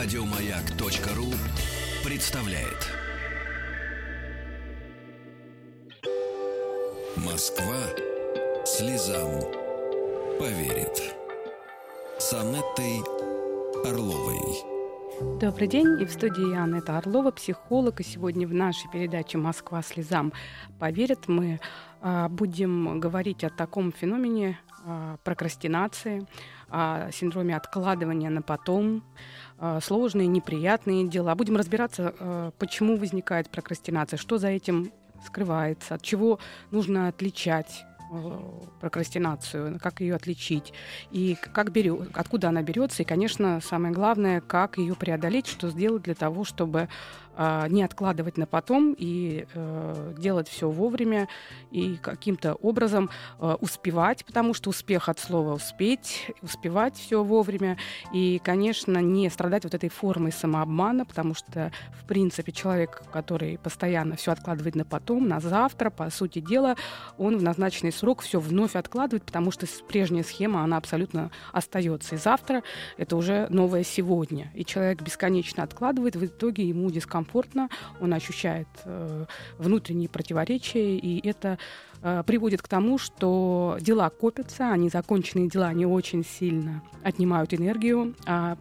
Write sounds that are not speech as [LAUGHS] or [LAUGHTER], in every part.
Радиомаяк.ру представляет. Москва слезам поверит. С Анеттой Орловой. Добрый день, и в студии Анетта Орлова, психолог. И сегодня в нашей передаче «Москва слезам поверит» мы а, будем говорить о таком феномене а, прокрастинации, о синдроме откладывания на потом, сложные, неприятные дела. Будем разбираться, а, почему возникает прокрастинация, что за этим скрывается, от чего нужно отличать Э, прокрастинацию, как ее отличить, и как берет, откуда она берется, и, конечно, самое главное, как ее преодолеть, что сделать для того, чтобы не откладывать на потом и э, делать все вовремя и каким-то образом э, успевать, потому что успех от слова успеть, успевать все вовремя, и, конечно, не страдать вот этой формой самообмана, потому что, в принципе, человек, который постоянно все откладывает на потом, на завтра, по сути дела, он в назначенный срок все вновь откладывает, потому что прежняя схема, она абсолютно остается. И завтра это уже новое сегодня. И человек бесконечно откладывает, в итоге ему дискомфортно, он ощущает э, внутренние противоречия, и это э, приводит к тому, что дела копятся, они законченные дела, они очень сильно отнимают энергию, а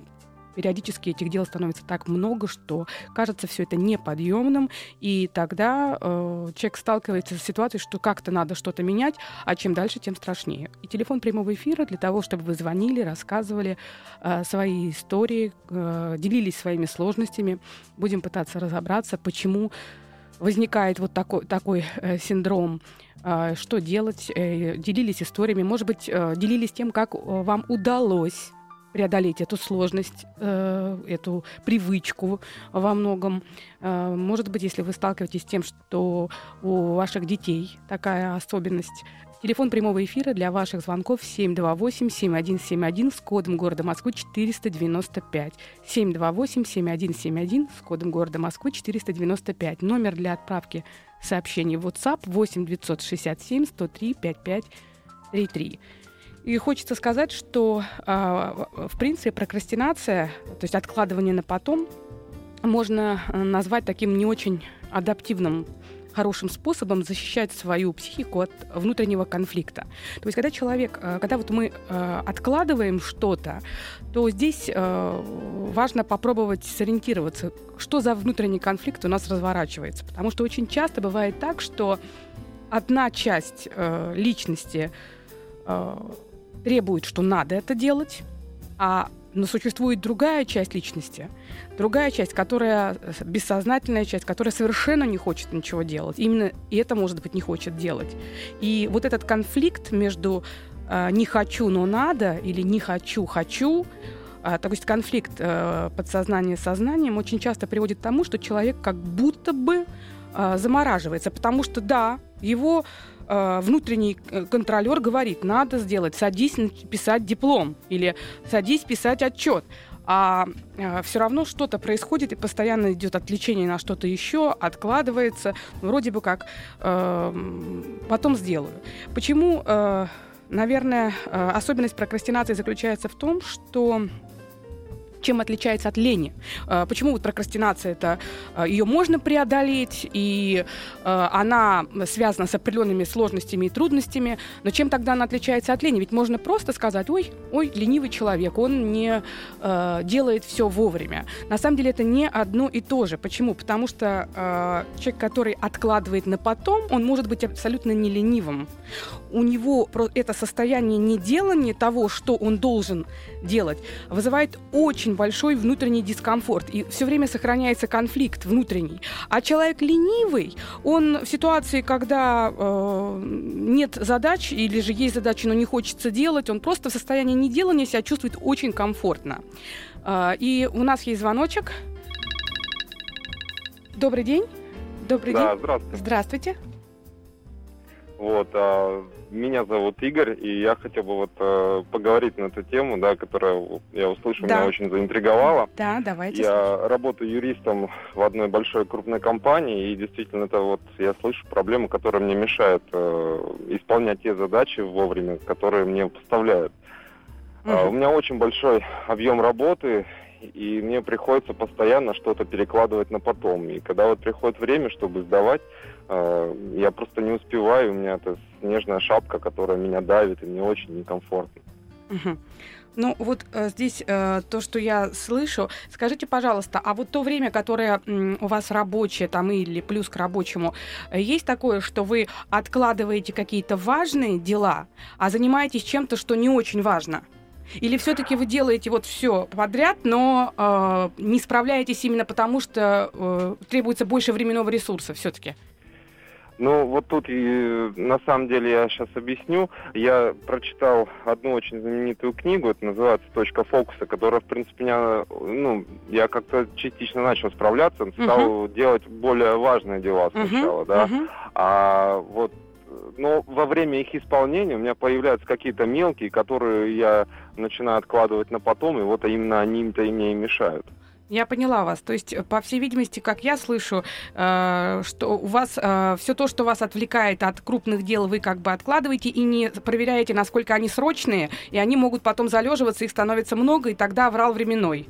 периодически этих дел становится так много, что кажется все это неподъемным, и тогда э, человек сталкивается с ситуацией, что как-то надо что-то менять, а чем дальше, тем страшнее. И телефон прямого эфира для того, чтобы вы звонили, рассказывали э, свои истории, э, делились своими сложностями, будем пытаться разобраться, почему возникает вот такой, такой э, синдром. Э, что делать, э, делились историями, может быть, э, делились тем, как вам удалось преодолеть эту сложность, э, эту привычку во многом. Э, может быть, если вы сталкиваетесь с тем, что у ваших детей такая особенность, Телефон прямого эфира для ваших звонков 728-7171 с кодом города Москвы 495. 728-7171 с кодом города Москвы 495. Номер для отправки сообщений в WhatsApp 8 967 103 5533. И хочется сказать, что а, в принципе прокрастинация, то есть откладывание на потом, можно э, назвать таким не очень адаптивным хорошим способом защищать свою психику от внутреннего конфликта. То есть, когда человек, э, когда вот мы э, откладываем что-то, то здесь важно попробовать сориентироваться, что за внутренний конфликт у нас разворачивается. Потому что очень часто бывает так, что одна часть личности требует, что надо это делать, а но существует другая часть личности, другая часть, которая бессознательная часть, которая совершенно не хочет ничего делать. Именно это, может быть, не хочет делать. И вот этот конфликт между э, не хочу, но надо или не хочу, хочу, э, то есть конфликт э, подсознания с сознанием очень часто приводит к тому, что человек как будто бы э, замораживается, потому что да, его э, внутренний э, контролер говорит, надо сделать, садись писать диплом или садись писать отчет. А э, все равно что-то происходит, и постоянно идет отвлечение на что-то еще, откладывается, вроде бы как э, потом сделаю. Почему, э, наверное, э, особенность прокрастинации заключается в том, что чем отличается от лени. А, почему вот прокрастинация это а, ее можно преодолеть, и а, она связана с определенными сложностями и трудностями, но чем тогда она отличается от лени? Ведь можно просто сказать, ой, ой, ленивый человек, он не делает все вовремя. На самом деле это не одно и то же. Почему? Потому что человек, который откладывает на потом, он может быть абсолютно не ленивым. У него это состояние неделания того, что он должен делать, вызывает очень большой внутренний дискомфорт. И все время сохраняется конфликт внутренний. А человек ленивый, он в ситуации, когда э, нет задач или же есть задачи, но не хочется делать, он просто в состоянии неделания себя чувствует очень комфортно. Э, и у нас есть звоночек. Добрый день. Добрый да, день. Здравствуйте. Здравствуйте. Вот, а, меня зовут Игорь, и я хотел бы вот а, поговорить на эту тему, да, которая я услышал, да. меня очень заинтриговала. Да, давайте. Я работаю юристом в одной большой крупной компании, и действительно это вот я слышу проблемы, которые мне мешают э, исполнять те задачи вовремя, которые мне поставляют. Угу. А, у меня очень большой объем работы, и мне приходится постоянно что-то перекладывать на потом. И когда вот приходит время, чтобы сдавать, э, я просто не успеваю, у меня это снежная шапка, которая меня давит, и мне очень некомфортно. Ну, вот э, здесь э, то, что я слышу. Скажите, пожалуйста, а вот то время, которое м, у вас рабочее там или плюс к рабочему, э, есть такое, что вы откладываете какие-то важные дела, а занимаетесь чем-то, что не очень важно? Или все-таки вы делаете вот все подряд, но э, не справляетесь именно потому, что э, требуется больше временного ресурса все-таки? Ну, вот тут на самом деле я сейчас объясню. Я прочитал одну очень знаменитую книгу, это называется «Точка фокуса», которая, в принципе, меня, ну, я как-то частично начал справляться, стал uh-huh. делать более важные дела сначала, uh-huh. да. Uh-huh. А вот но во время их исполнения у меня появляются какие-то мелкие, которые я начинаю откладывать на потом, и вот именно они-то и мне и мешают. Я поняла вас. То есть, по всей видимости, как я слышу, э, что у вас э, все то, что вас отвлекает от крупных дел, вы как бы откладываете и не проверяете, насколько они срочные, и они могут потом залеживаться, их становится много, и тогда врал временной.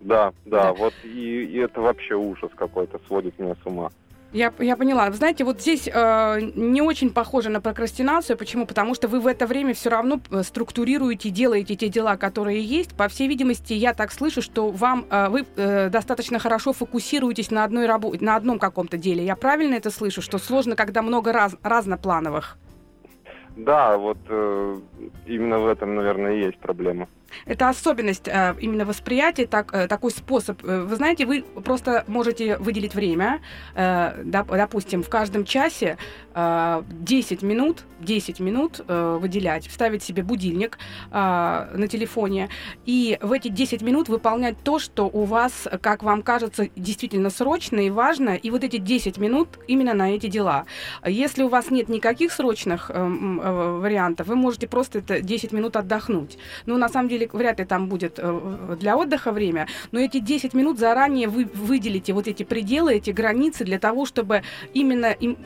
Да, да, да. вот и, и это вообще ужас какой-то, сводит меня с ума. Я, я поняла. Вы знаете, вот здесь э, не очень похоже на прокрастинацию. Почему? Потому что вы в это время все равно э, структурируете, делаете те дела, которые есть. По всей видимости, я так слышу, что вам э, вы э, достаточно хорошо фокусируетесь на одной работе, на одном каком-то деле. Я правильно это слышу, что сложно, когда много раз, разноплановых? Да, вот э, именно в этом, наверное, и есть проблема. Это особенность э, именно восприятия, так, э, такой способ. Э, вы знаете, вы просто можете выделить время, э, доп, допустим, в каждом часе э, 10 минут, 10 минут э, выделять, вставить себе будильник э, на телефоне, и в эти 10 минут выполнять то, что у вас, как вам кажется, действительно срочно и важно, и вот эти 10 минут именно на эти дела. Если у вас нет никаких срочных э, э, вариантов, вы можете просто это 10 минут отдохнуть. Но на самом деле деле вряд ли там будет э, для отдыха время, но эти 10 минут заранее вы выделите вот эти пределы, эти границы для того, чтобы именно им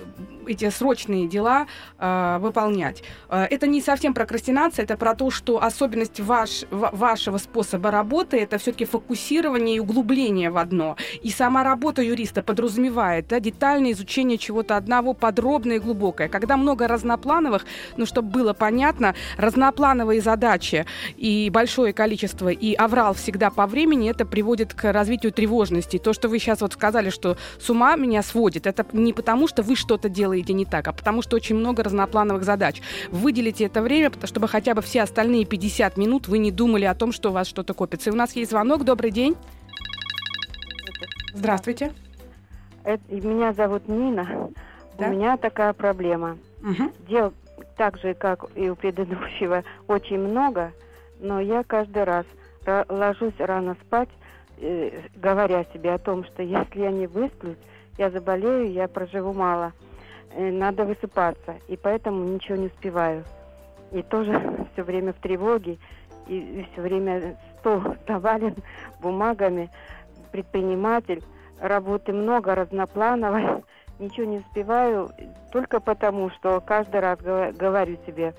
эти срочные дела э, выполнять. Э, это не совсем прокрастинация, это про то, что особенность ваш, вашего способа работы это все-таки фокусирование и углубление в одно. И сама работа юриста подразумевает да, детальное изучение чего-то одного, подробное и глубокое. Когда много разноплановых, ну, чтобы было понятно, разноплановые задачи и большое количество, и аврал всегда по времени, это приводит к развитию тревожности. То, что вы сейчас вот сказали, что с ума меня сводит, это не потому, что вы что-то делаете делаете не так, а потому что очень много разноплановых задач. Выделите это время, чтобы хотя бы все остальные 50 минут вы не думали о том, что у вас что-то копится. И у нас есть звонок. Добрый день. Здравствуйте. Это, меня зовут Нина. Да? У меня такая проблема. Угу. Дел так же, как и у предыдущего, [LAUGHS] очень много, но я каждый раз ложусь рано спать, э, говоря себе о том, что если я не высплюсь, я заболею, я проживу мало. Э, надо высыпаться, и поэтому ничего не успеваю. И тоже [LAUGHS] все время в тревоге, и все время стол [LAUGHS] завален бумагами, предприниматель, работы много, разноплановой, [LAUGHS] ничего не успеваю, только потому, что каждый раз говорю себе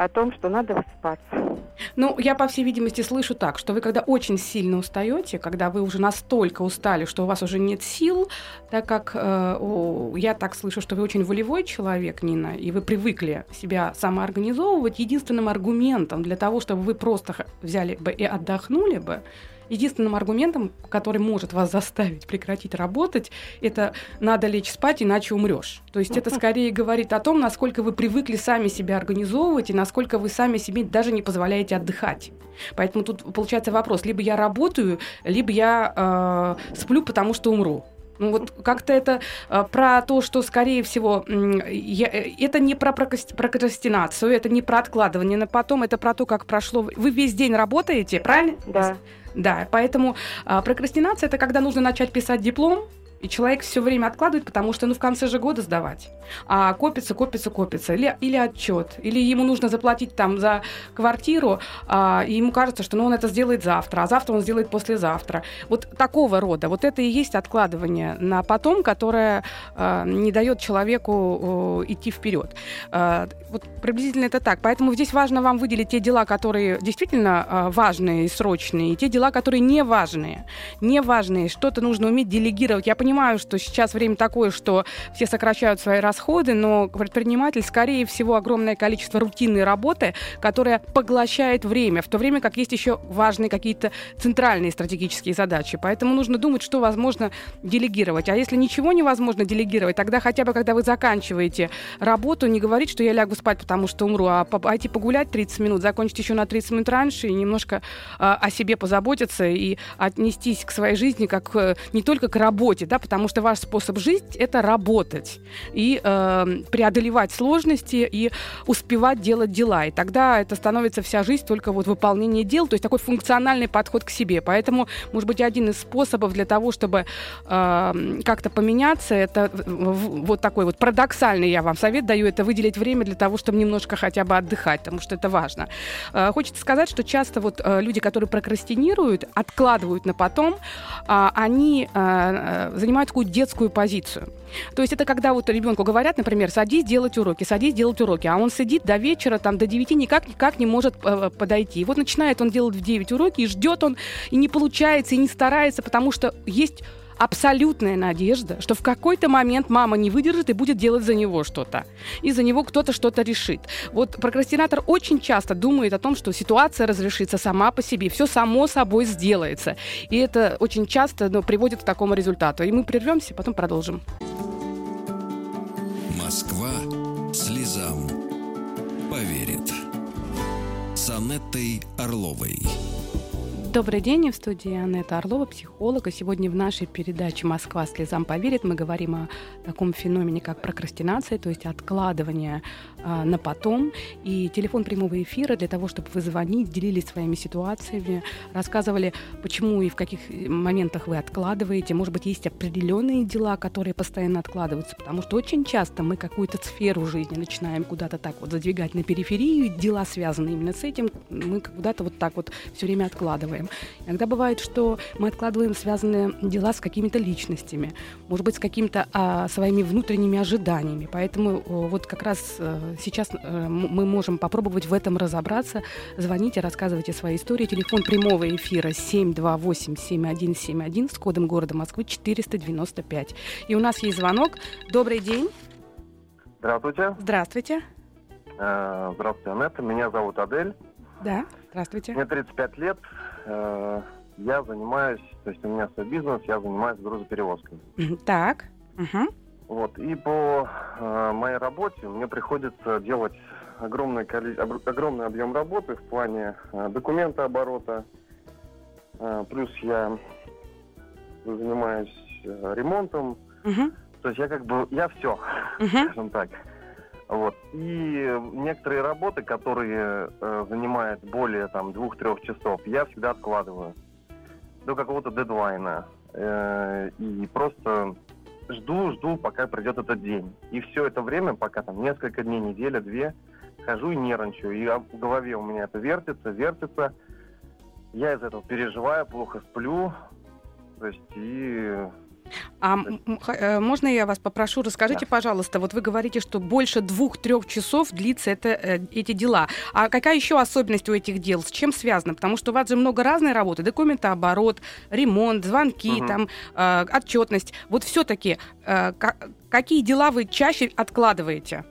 о том, что надо высыпаться. Ну, я, по всей видимости, слышу так, что вы когда очень сильно устаете, когда вы уже настолько устали, что у вас уже нет сил, так как э, о, я так слышу, что вы очень волевой человек, Нина, и вы привыкли себя самоорганизовывать, единственным аргументом для того, чтобы вы просто взяли бы и отдохнули бы, единственным аргументом, который может вас заставить прекратить работать, это надо лечь спать, иначе умрешь. То есть это скорее говорит о том, насколько вы привыкли сами себя организовывать и насколько вы сами себе даже не позволяете отдыхать. Поэтому тут получается вопрос: либо я работаю, либо я э, сплю, потому что умру. Ну вот как-то это э, про то, что, скорее всего, я, э, это не про прокрастинацию, это не про откладывание на потом, это про то, как прошло. Вы весь день работаете, правильно? Да. Да, поэтому а, прокрастинация это когда нужно начать писать диплом, И человек все время откладывает, потому что ну в конце же года сдавать. А копится, копится, копится. Или, или отчет. Или ему нужно заплатить там за квартиру, а, и ему кажется, что ну, он это сделает завтра, а завтра он сделает послезавтра. Вот такого рода. Вот это и есть откладывание на потом, которое а, не дает человеку а, идти вперед. А, вот приблизительно это так. Поэтому здесь важно вам выделить те дела, которые действительно а, важные и срочные, и те дела, которые не важные. Не важные. Что-то нужно уметь делегировать. Я понимаю, что сейчас время такое, что все сокращают свои расходы, но предприниматель, скорее всего, огромное количество рутинной работы, которая поглощает время, в то время как есть еще важные какие-то центральные стратегические задачи. Поэтому нужно думать, что возможно делегировать. А если ничего невозможно делегировать, тогда хотя бы, когда вы заканчиваете работу, не говорить, что я лягу спать, потому что умру, а пойти погулять 30 минут, закончить еще на 30 минут раньше и немножко а, о себе позаботиться и отнестись к своей жизни как э, не только к работе, да, потому что ваш способ жизни — это работать и э, преодолевать сложности и успевать делать дела. И тогда это становится вся жизнь только вот выполнение дел, то есть такой функциональный подход к себе. Поэтому, может быть, один из способов для того, чтобы э, как-то поменяться, это вот такой вот парадоксальный я вам совет даю, это выделить время для того, чтобы немножко хотя бы отдыхать, потому что это важно. Э, хочется сказать, что часто вот э, люди, которые прокрастинируют, откладывают на потом, э, они э, занимают такую детскую позицию. То есть это когда вот ребенку говорят, например, садись делать уроки, садись делать уроки, а он сидит до вечера, там, до 9 никак, никак не может э, подойти. И вот начинает он делать в 9 уроки, и ждет он, и не получается, и не старается, потому что есть абсолютная надежда, что в какой-то момент мама не выдержит и будет делать за него что-то. И за него кто-то что-то решит. Вот прокрастинатор очень часто думает о том, что ситуация разрешится сама по себе, все само собой сделается. И это очень часто ну, приводит к такому результату. И мы прервемся, потом продолжим. Москва слезам поверит. С Анеттой Орловой. Добрый день, в студии Анетта Орлова, психолог. И сегодня в нашей передаче «Москва слезам поверит» мы говорим о таком феномене, как прокрастинация, то есть откладывание а, на потом. И телефон прямого эфира для того, чтобы вы звонить, делились своими ситуациями, рассказывали, почему и в каких моментах вы откладываете. Может быть, есть определенные дела, которые постоянно откладываются, потому что очень часто мы какую-то сферу жизни начинаем куда-то так вот задвигать на периферию, дела связаны именно с этим, мы куда-то вот так вот все время откладываем откладываем. Иногда бывает, что мы откладываем связанные дела с какими-то личностями, может быть, с какими-то а, своими внутренними ожиданиями. Поэтому вот как раз а, сейчас а, мы можем попробовать в этом разобраться. Звоните, рассказывайте свои истории. Телефон прямого эфира 728-7171 с кодом города Москвы 495. И у нас есть звонок. Добрый день. Здравствуйте. Здравствуйте. Здравствуйте, Анетта. Меня зовут Адель. Да, здравствуйте. Мне 35 лет. Э, я занимаюсь, то есть у меня свой бизнес, я занимаюсь грузоперевозками. Так. Угу. Вот, и по э, моей работе мне приходится делать огромный, огромный объем работы в плане э, документа оборота. Э, плюс я занимаюсь э, ремонтом. Угу. То есть я как бы, я все, угу. скажем так. Вот. И некоторые работы, которые э, занимают более там двух-трех часов, я всегда откладываю до какого-то дедлайна. Э, и просто жду, жду, пока придет этот день. И все это время, пока там несколько дней, неделя, две, хожу и нервничаю. И в голове у меня это вертится, вертится. Я из этого переживаю, плохо сплю. То есть и а э, можно я вас попрошу, расскажите, да. пожалуйста, вот вы говорите, что больше двух-трех часов длится это, э, эти дела. А какая еще особенность у этих дел? С чем связано? Потому что у вас же много разной работы. Документооборот, ремонт, звонки, угу. там, э, отчетность. Вот все-таки э, какие дела вы чаще откладываете?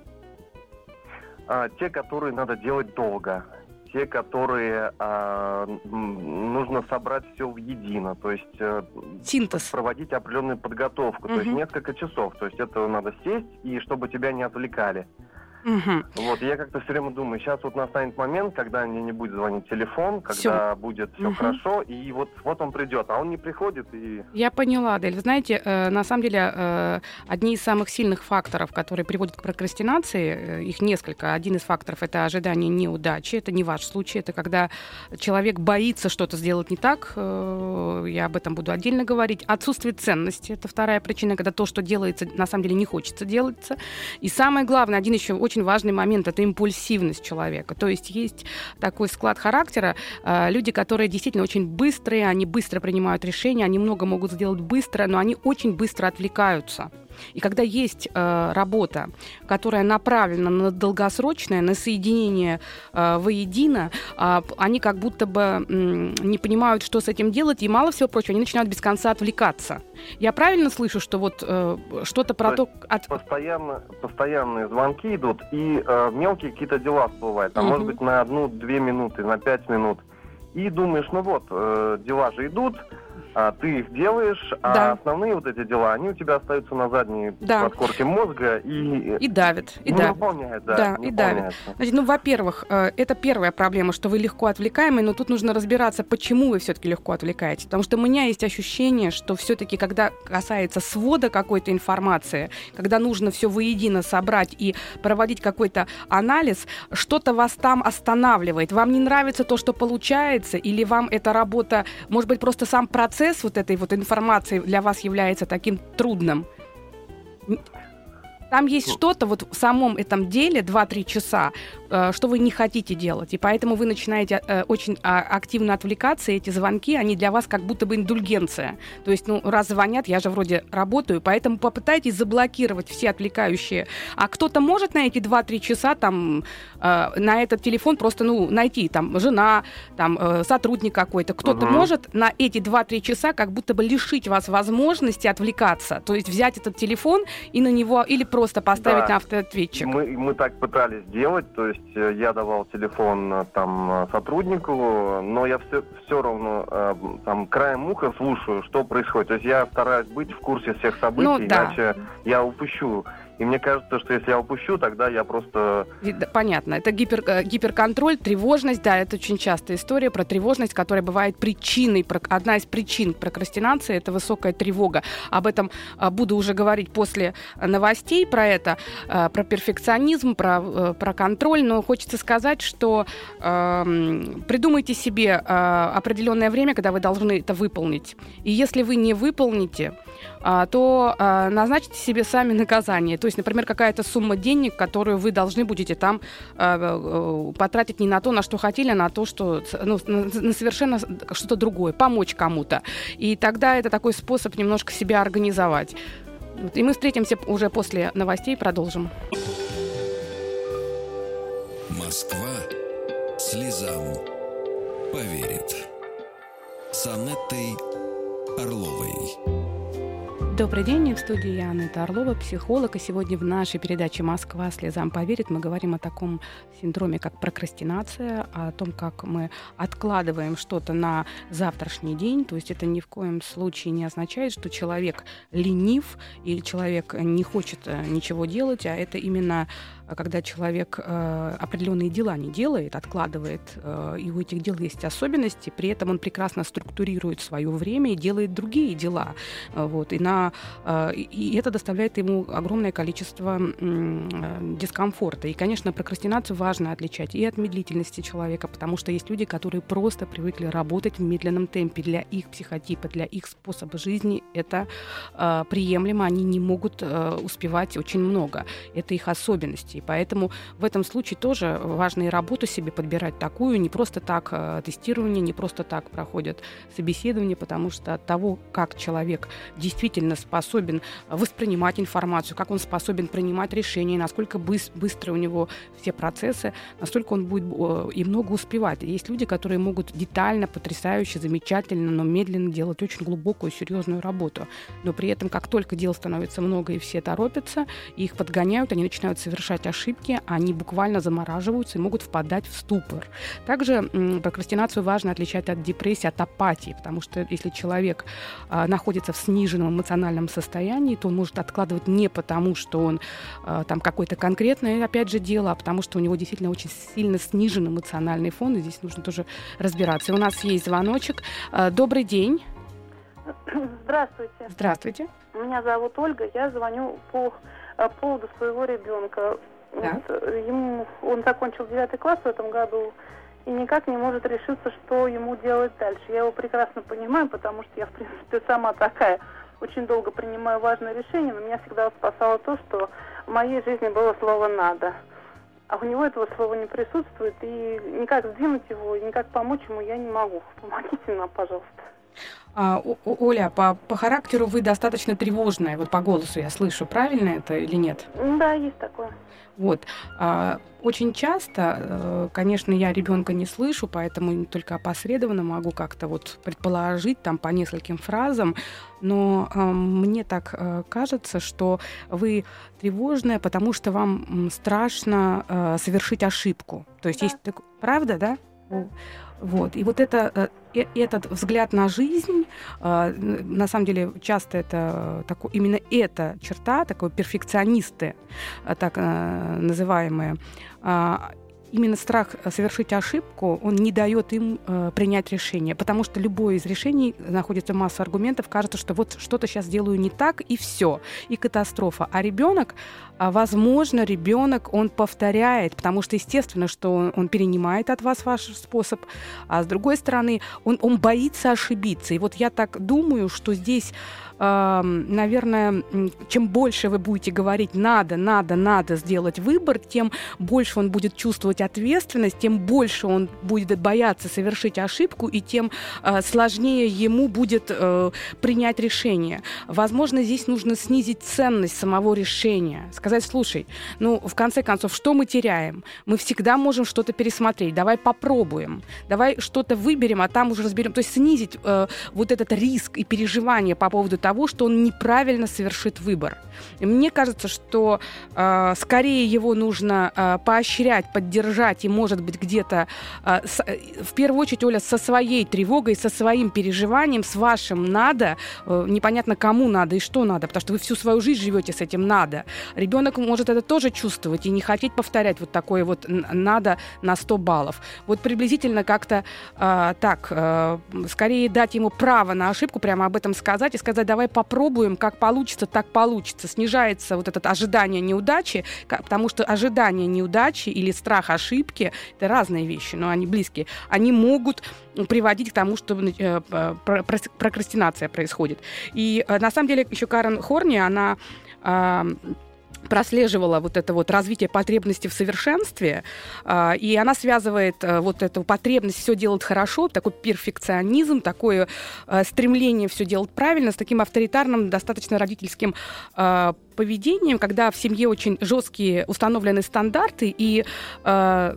А, те, которые надо делать долго те, которые э, нужно собрать все в едино, то есть э, синтез, проводить определенную подготовку, угу. то есть несколько часов, то есть это надо сесть и чтобы тебя не отвлекали. Угу. Вот, я как-то все время думаю, сейчас вот настанет момент, когда мне не будет звонить телефон, когда всё. будет все угу. хорошо, и вот, вот он придет, а он не приходит и... Я поняла, Адель. Вы знаете, э, на самом деле, э, одни из самых сильных факторов, которые приводят к прокрастинации, э, их несколько. Один из факторов — это ожидание неудачи. Это не ваш случай, это когда человек боится что-то сделать не так. Э, я об этом буду отдельно говорить. Отсутствие ценности — это вторая причина, когда то, что делается, на самом деле не хочется делаться. И самое главное, один еще очень важный момент — это импульсивность человека. То есть есть такой склад характера. Э, люди, которые действительно очень быстрые, они быстро принимают решения, они много могут сделать быстро, но они очень быстро отвлекаются. И когда есть э, работа, которая направлена на долгосрочное, на соединение э, воедино, э, они как будто бы э, не понимают, что с этим делать, и мало всего прочего, они начинают без конца отвлекаться. Я правильно слышу, что вот э, что-то про то... От... Постоянно, постоянные звонки идут, и э, мелкие какие-то дела всплывают. Там, угу. может быть, на одну-две минуты, на пять минут. И думаешь, ну вот, э, дела же идут, а, ты их делаешь, а да. основные вот эти дела, они у тебя остаются на задней да. подкорке мозга и... И давят. И не давят. выполняют, да. Да, и давят. Значит, ну, во-первых, э, это первая проблема, что вы легко отвлекаемы, но тут нужно разбираться, почему вы все-таки легко отвлекаетесь. Потому что у меня есть ощущение, что все-таки, когда касается свода какой-то информации, когда нужно все воедино собрать и проводить какой-то анализ, что-то вас там останавливает. Вам не нравится то, что получается, или вам эта работа, может быть, просто сам процесс процесс вот этой вот информации для вас является таким трудным? Там есть что-то вот в самом этом деле 2-3 часа, э, что вы не хотите делать. И поэтому вы начинаете э, очень а, активно отвлекаться, и эти звонки, они для вас как будто бы индульгенция. То есть, ну, раз звонят, я же вроде работаю, поэтому попытайтесь заблокировать все отвлекающие. А кто-то может на эти 2-3 часа там э, на этот телефон просто, ну, найти, там, жена, там, сотрудник какой-то. Кто-то угу. может на эти 2-3 часа как будто бы лишить вас возможности отвлекаться. То есть взять этот телефон и на него, или просто просто поставить да. на автоответчик. Мы, мы так пытались сделать, то есть э, я давал телефон э, там э, сотруднику, но я все, все равно там краем уха слушаю, что происходит. То есть я стараюсь быть в курсе всех событий, ну, да. иначе я упущу и мне кажется, что если я упущу, тогда я просто... Понятно. Это гипер, э, гиперконтроль, тревожность. Да, это очень частая история про тревожность, которая бывает причиной. Одна из причин прокрастинации – это высокая тревога. Об этом э, буду уже говорить после новостей про это, э, про перфекционизм, про, про контроль. Но хочется сказать, что э, придумайте себе определенное время, когда вы должны это выполнить. И если вы не выполните, а, то назначьте себе сами наказание. То есть, например, какая-то сумма денег, которую вы должны будете там а, потратить не на то, на что хотели, а на то, что ну, на совершенно что-то другое, помочь кому-то. И тогда это такой способ немножко себя организовать. И мы встретимся уже после новостей и продолжим. Москва слезам поверит. С Анеттой Орловой. Добрый день, в студии Яна Орлова, психолог. И сегодня в нашей передаче «Москва слезам поверит» мы говорим о таком синдроме, как прокрастинация, о том, как мы откладываем что-то на завтрашний день. То есть это ни в коем случае не означает, что человек ленив или человек не хочет э, ничего делать, а это именно когда человек э, определенные дела не делает, откладывает, э, и у этих дел есть особенности, при этом он прекрасно структурирует свое время и делает другие дела. Э, вот, и, на, э, и это доставляет ему огромное количество э, дискомфорта. И, конечно, прокрастинацию важно отличать и от медлительности человека, потому что есть люди, которые просто привыкли работать в медленном темпе. Для их психотипа, для их способа жизни это э, приемлемо, они не могут э, успевать очень много. Это их особенности. И поэтому в этом случае тоже важно и работу себе подбирать такую, не просто так э, тестирование, не просто так проходят собеседование, потому что от того, как человек действительно способен воспринимать информацию, как он способен принимать решения, насколько быстро у него все процессы, настолько он будет и много успевать. Есть люди, которые могут детально, потрясающе, замечательно, но медленно делать очень глубокую, серьезную работу. Но при этом, как только дел становится много и все торопятся, их подгоняют, они начинают совершать ошибки, они буквально замораживаются и могут впадать в ступор. Также прокрастинацию важно отличать от депрессии, от апатии, потому что если человек а, находится в сниженном эмоциональном состоянии, то он может откладывать не потому, что он а, там какое-то конкретное, опять же, дело, а потому что у него действительно очень сильно снижен эмоциональный фон, и здесь нужно тоже разбираться. И у нас есть звоночек. А, добрый день. Здравствуйте. Здравствуйте. Меня зовут Ольга. Я звоню по, по поводу своего ребенка. Да. Вот, э, ему, он закончил девятый класс в этом году и никак не может решиться, что ему делать дальше. Я его прекрасно понимаю, потому что я, в принципе, сама такая. Очень долго принимаю важные решения, но меня всегда спасало то, что в моей жизни было слово «надо». А у него этого слова не присутствует, и никак сдвинуть его, никак помочь ему я не могу. Помогите нам, пожалуйста. А, Оля, по, по характеру вы достаточно тревожная, вот по голосу я слышу, правильно это или нет? Да, есть такое. Вот. А, очень часто, э, конечно, я ребенка не слышу, поэтому только опосредованно могу как-то вот предположить там по нескольким фразам, но э, мне так э, кажется, что вы тревожная, потому что вам страшно совершить ошибку. То есть да. есть так, правда, да? Вот. И вот это, э, этот взгляд на жизнь, э, на самом деле часто это такой, именно эта черта, такой перфекционисты, э, так называемые, а, именно страх совершить ошибку, он не дает им э, принять решение, потому что любое из решений находится масса аргументов, кажется, что вот что-то сейчас делаю не так и все, и катастрофа. А ребенок, а, возможно, ребенок он повторяет, потому что естественно, что он, он перенимает от вас ваш способ, а с другой стороны он он боится ошибиться. И вот я так думаю, что здесь наверное, чем больше вы будете говорить «надо, надо, надо сделать выбор», тем больше он будет чувствовать ответственность, тем больше он будет бояться совершить ошибку, и тем а, сложнее ему будет э, принять решение. Возможно, здесь нужно снизить ценность самого решения. Сказать, слушай, ну, в конце концов, что мы теряем? Мы всегда можем что-то пересмотреть. Давай попробуем. Давай что-то выберем, а там уже разберем. То есть снизить э, вот этот риск и переживание по поводу того, что он неправильно совершит выбор. И мне кажется, что э, скорее его нужно э, поощрять, поддержать и, может быть, где-то э, с, э, в первую очередь, Оля, со своей тревогой, со своим переживанием, с вашим надо, э, непонятно кому надо и что надо, потому что вы всю свою жизнь живете с этим надо. Ребенок может это тоже чувствовать и не хотеть повторять вот такое вот надо на 100 баллов. Вот приблизительно как-то э, так, э, скорее дать ему право на ошибку, прямо об этом сказать и сказать, давай попробуем, как получится, так получится. Снижается вот это ожидание неудачи, потому что ожидание неудачи или страх ошибки — это разные вещи, но они близкие. Они могут приводить к тому, что э, прокрастинация происходит. И э, на самом деле еще Карен Хорни, она прослеживала вот это вот развитие потребности в совершенстве, э, и она связывает э, вот эту потребность все делать хорошо, такой перфекционизм, такое э, стремление все делать правильно с таким авторитарным, достаточно родительским э, поведением, когда в семье очень жесткие установлены стандарты, и э,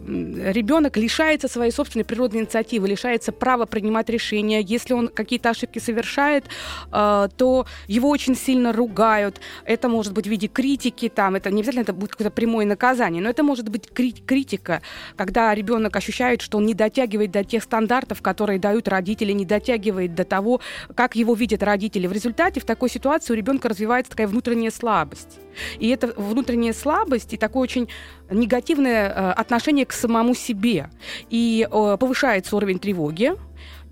ребенок лишается своей собственной природной инициативы, лишается права принимать решения. Если он какие-то ошибки совершает, э, то его очень сильно ругают. Это может быть в виде критики, там, это не обязательно это будет какое-то прямое наказание, но это может быть кри- критика, когда ребенок ощущает, что он не дотягивает до тех стандартов, которые дают родители, не дотягивает до того, как его видят родители. В результате в такой ситуации у ребенка развивается такая внутренняя слабость слабость. И это внутренняя слабость и такое очень негативное э, отношение к самому себе. И э, повышается уровень тревоги,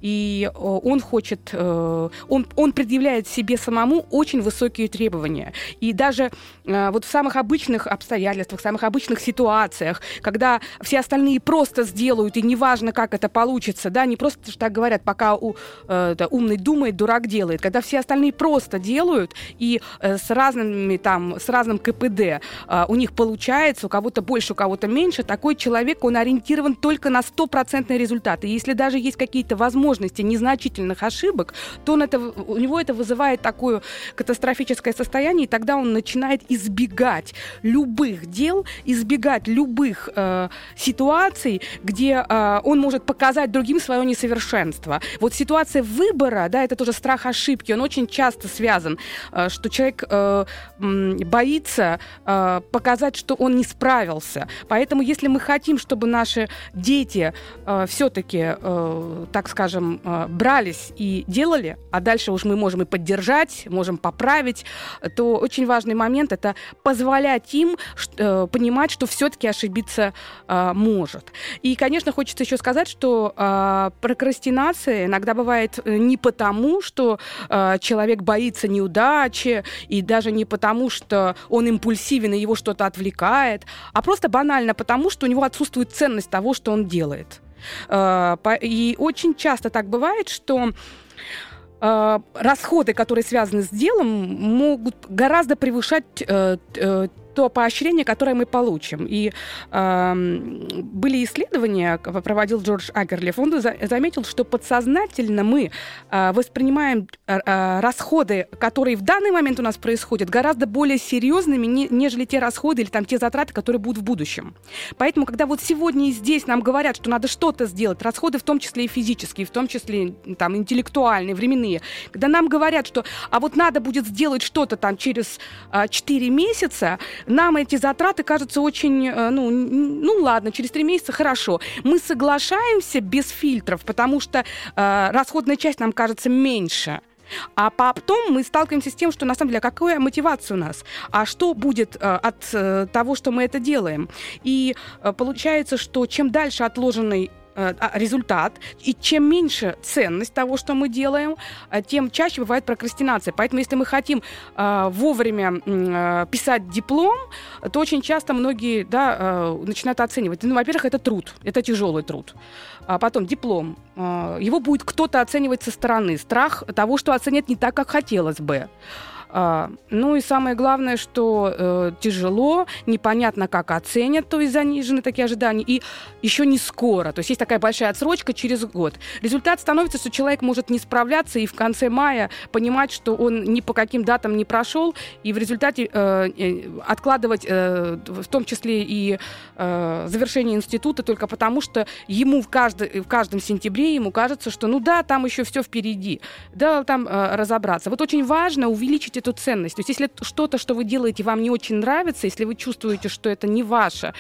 и э, он хочет, э, он, он предъявляет себе самому очень высокие требования. И даже э, вот в самых обычных обстоятельствах, в самых обычных ситуациях, когда все остальные просто сделают, и неважно, как это получится, да, не просто так говорят, пока у, да, умный думает, дурак делает, когда все остальные просто делают, и с разными там, с разным КПД у них получается, у кого-то больше, у кого-то меньше, такой человек, он ориентирован только на стопроцентный результат. И если даже есть какие-то возможности возможности незначительных ошибок, то он это, у него это вызывает такое катастрофическое состояние, и тогда он начинает избегать любых дел, избегать любых э, ситуаций, где э, он может показать другим свое несовершенство. Вот ситуация выбора, да, это тоже страх ошибки, он очень часто связан, э, что человек э, боится э, показать, что он не справился. Поэтому, если мы хотим, чтобы наши дети э, все-таки, э, так скажем, э, брались и делали, а дальше уж мы можем и поддержать, можем поправить, то очень важный момент это позволять им э, понимать, что все-таки ошибиться э, может. И, конечно, хочется еще сказать, что прокрастинация иногда бывает не потому, что человек боится неудачи, и даже не потому, что он импульсивен и его что-то отвлекает, а просто банально потому, что у него отсутствует ценность того, что он делает. Э, и очень часто так бывает, что э, расходы, которые связаны с делом, могут гораздо превышать э, то поощрение, которое мы получим. И э, были исследования, проводил Джордж Агерлиф, он за, заметил, что подсознательно мы э, воспринимаем э, расходы, которые в данный момент у нас происходят, гораздо более серьезными, не, нежели те расходы или там те затраты, которые будут в будущем. Поэтому, когда вот сегодня и здесь нам говорят, что надо что-то сделать, расходы в том числе и физические, в том числе там интеллектуальные, временные, когда нам говорят, что а вот надо будет сделать что-то там через э, 4 месяца, нам эти затраты кажутся очень, э, ну, ну ладно, через три месяца хорошо. Мы соглашаемся без фильтров, потому что э, расходная часть нам кажется меньше. А потом мы сталкиваемся с тем, что на самом деле, а какая мотивация у нас? А что будет э, от э, того, что мы это делаем? И э, получается, что чем дальше отложенный результат, и чем меньше ценность того, что мы делаем, э, тем чаще бывает прокрастинация. Поэтому, если мы хотим э, вовремя э, писать диплом, то очень часто многие да, э, начинают оценивать. Ну, во-первых, это труд, это тяжелый труд. А потом диплом. Э, его будет кто-то оценивать со стороны. Страх того, что оценят не так, как хотелось бы. А, ну и самое главное, что э, тяжело, непонятно, как оценят, то есть занижены такие ожидания, и еще не скоро. То есть есть такая большая отсрочка через год. Результат становится, что человек может не справляться и в конце мая понимать, что он ни по каким датам не прошел, и в результате э, э, откладывать в том числе и завершение института только потому, что ему в, каждый, в каждом сентябре ему кажется, что ну да, там еще все впереди, да, там разобраться. Вот очень важно увеличить эту ценность. То есть если что-то, что вы делаете, вам не очень нравится, если вы чувствуете, что это не ваше,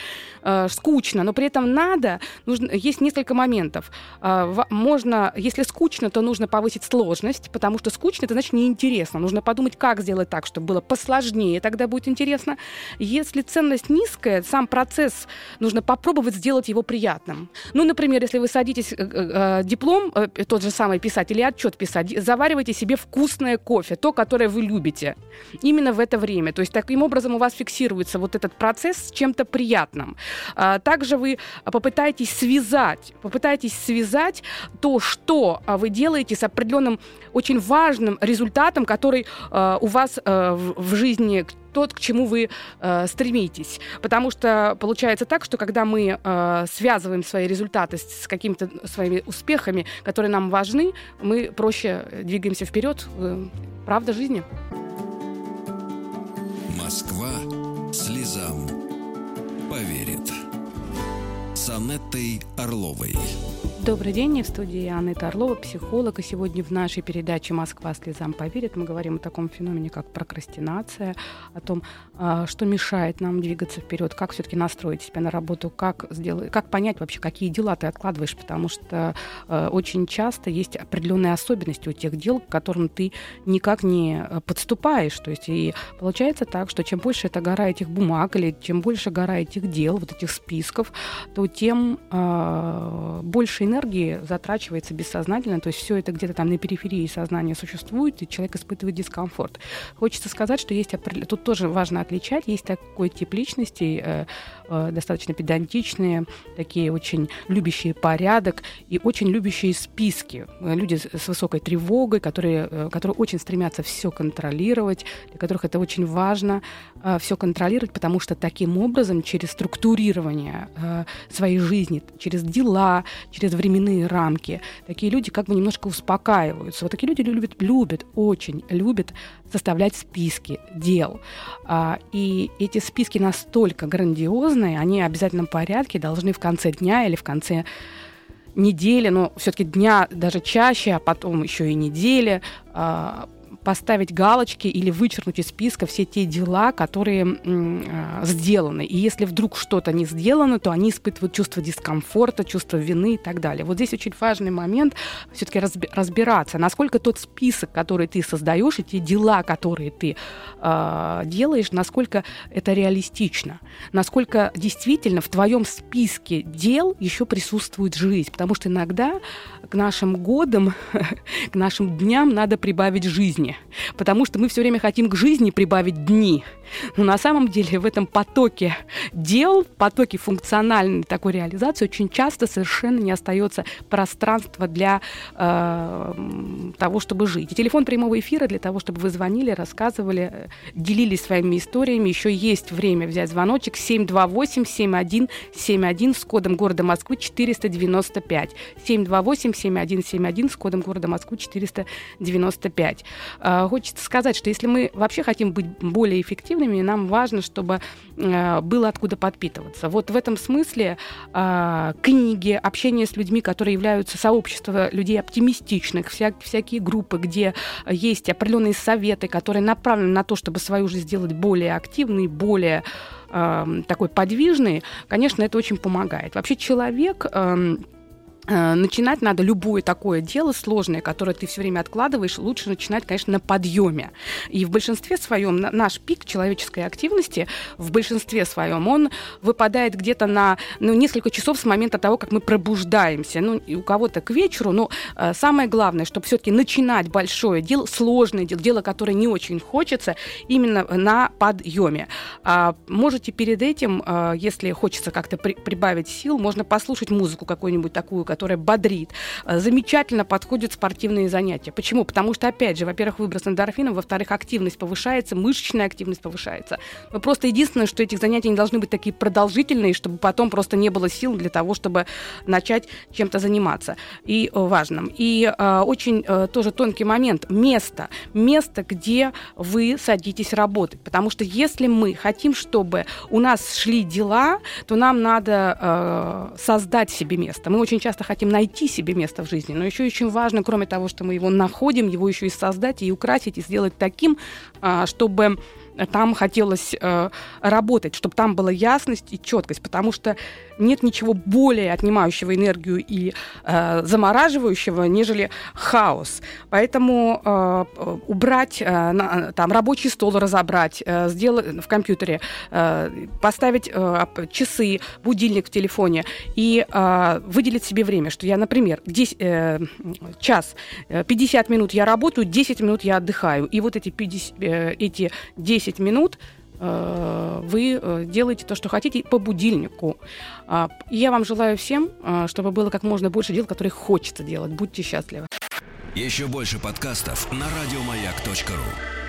э, скучно, но при этом надо, нужно, есть несколько моментов. Э, можно, если скучно, то нужно повысить сложность, потому что скучно, это значит неинтересно. Нужно подумать, как сделать так, чтобы было посложнее, тогда будет интересно. Если ценность низкая, сам процесс нужно попробовать сделать его приятным. Ну, например, если вы садитесь э, э, диплом, э, тот же самый писать или отчет писать, заваривайте себе вкусное кофе, то, которое вы любите любите. Именно в это время. То есть таким образом у вас фиксируется вот этот процесс с чем-то приятным. А, также вы попытаетесь связать, попытаетесь связать то, что а, вы делаете с определенным очень важным результатом, который а, у вас в жизни тот, к чему вы э, стремитесь. Потому что получается так, что когда мы э, связываем свои результаты с, с какими-то своими успехами, которые нам важны, мы проще двигаемся вперед. Э, правда жизни. Москва слезам поверит. С Анеттой Орловой. Добрый день, в студии Анна Орлова, психолог. И сегодня в нашей передаче «Москва слезам поверит» мы говорим о таком феномене, как прокрастинация, о том, а, что мешает нам двигаться вперед, как все-таки настроить себя на работу, как, сделать, как понять вообще, какие дела ты откладываешь, потому что э, очень часто есть определенные особенности у тех дел, к которым ты никак не э, подступаешь. То есть и получается так, что чем больше эта гора этих бумаг или чем больше гора этих дел, вот этих списков, то тем э, больше энергии затрачивается бессознательно, то есть все это где-то там на периферии сознания существует, и человек испытывает дискомфорт. Хочется сказать, что есть тут тоже важно отличать, есть такой тип личностей, э, э, достаточно педантичные, такие очень любящие порядок и очень любящие списки. Люди с высокой тревогой, которые, э, которые очень стремятся все контролировать, для которых это очень важно э, все контролировать, потому что таким образом через структурирование э, своей жизни, через дела, через через временные рамки. Такие люди как бы немножко успокаиваются. Вот такие люди любят, любят, очень любят составлять списки дел. А, и эти списки настолько грандиозные, они в обязательном порядке должны в конце дня или в конце недели, но все-таки дня даже чаще, а потом еще и недели, а, поставить галочки или вычеркнуть из списка все те дела, которые э, сделаны. И если вдруг что-то не сделано, то они испытывают чувство дискомфорта, чувство вины и так далее. Вот здесь очень важный момент все-таки разби- разбираться, насколько тот список, который ты создаешь, и те дела, которые ты э, делаешь, насколько это реалистично, насколько действительно в твоем списке дел еще присутствует жизнь. Потому что иногда к нашим годам, [LAUGHS] к нашим дням надо прибавить жизни жизни, потому что мы все время хотим к жизни прибавить дни. Но на самом деле в этом потоке дел, потоке функциональной такой реализации очень часто совершенно не остается пространства для э, того, чтобы жить. И телефон прямого эфира для того, чтобы вы звонили, рассказывали, э, делились своими историями. Еще есть время взять звоночек 728-7171 с кодом города Москвы 495. 728-7171 с кодом города Москвы 495. Э, хочется сказать, что если мы вообще хотим быть более эффективными, нам важно, чтобы э, было откуда подпитываться. Вот в этом смысле э, книги, общение с людьми, которые являются сообществом людей оптимистичных, вся, всякие группы, где есть определенные советы, которые направлены на то, чтобы свою жизнь сделать более активной, более такой подвижной, конечно, это очень помогает. Вообще человек эм, начинать надо любое такое дело сложное, которое ты все время откладываешь, лучше начинать, конечно, на подъеме. И в большинстве своем наш пик человеческой активности в большинстве своем он выпадает где-то на ну, несколько часов с момента того, как мы пробуждаемся. Ну, и у кого-то к вечеру, но э, самое главное, чтобы все-таки начинать большое дело, сложное дело, дело, которое не очень хочется, именно на подъеме. А, можете перед этим, э, если хочется как-то при, прибавить сил, можно послушать музыку какую-нибудь такую, которая бодрит. Э, замечательно подходят спортивные занятия. Почему? Потому что, опять же, во-первых, выброс эндорфинов, во-вторых, активность повышается, мышечная активность повышается. Но просто единственное, что этих занятий не должны быть такие продолжительные, чтобы потом просто не было сил для того, чтобы начать чем-то заниматься. И э, важным. И э, очень э, тоже тонкий момент. Место. Место, где вы садитесь работать. Потому что если мы хотим, чтобы у нас шли дела, то нам надо э, создать себе место. Мы очень часто часто хотим найти себе место в жизни, но еще очень важно, кроме того, что мы его находим, его еще и создать, и украсить, и сделать таким, а, чтобы там хотелось э, работать, чтобы там была ясность и четкость, потому что нет ничего более отнимающего энергию и э, замораживающего, нежели хаос. Поэтому э, убрать, э, на, там, рабочий стол разобрать, э, сделать в компьютере, э, поставить э, часы, будильник в телефоне и э, выделить себе время, что я, например, 10, э, час, 50 э, минут я работаю, 10 минут я отдыхаю. И вот эти, 50, э, эти 10 минут Э, вы э, делаете то, что хотите по будильнику. А, я вам желаю всем, э, чтобы было как можно больше дел, которые хочется делать. Будьте счастливы. Еще больше подкастов на радиомаяк.ру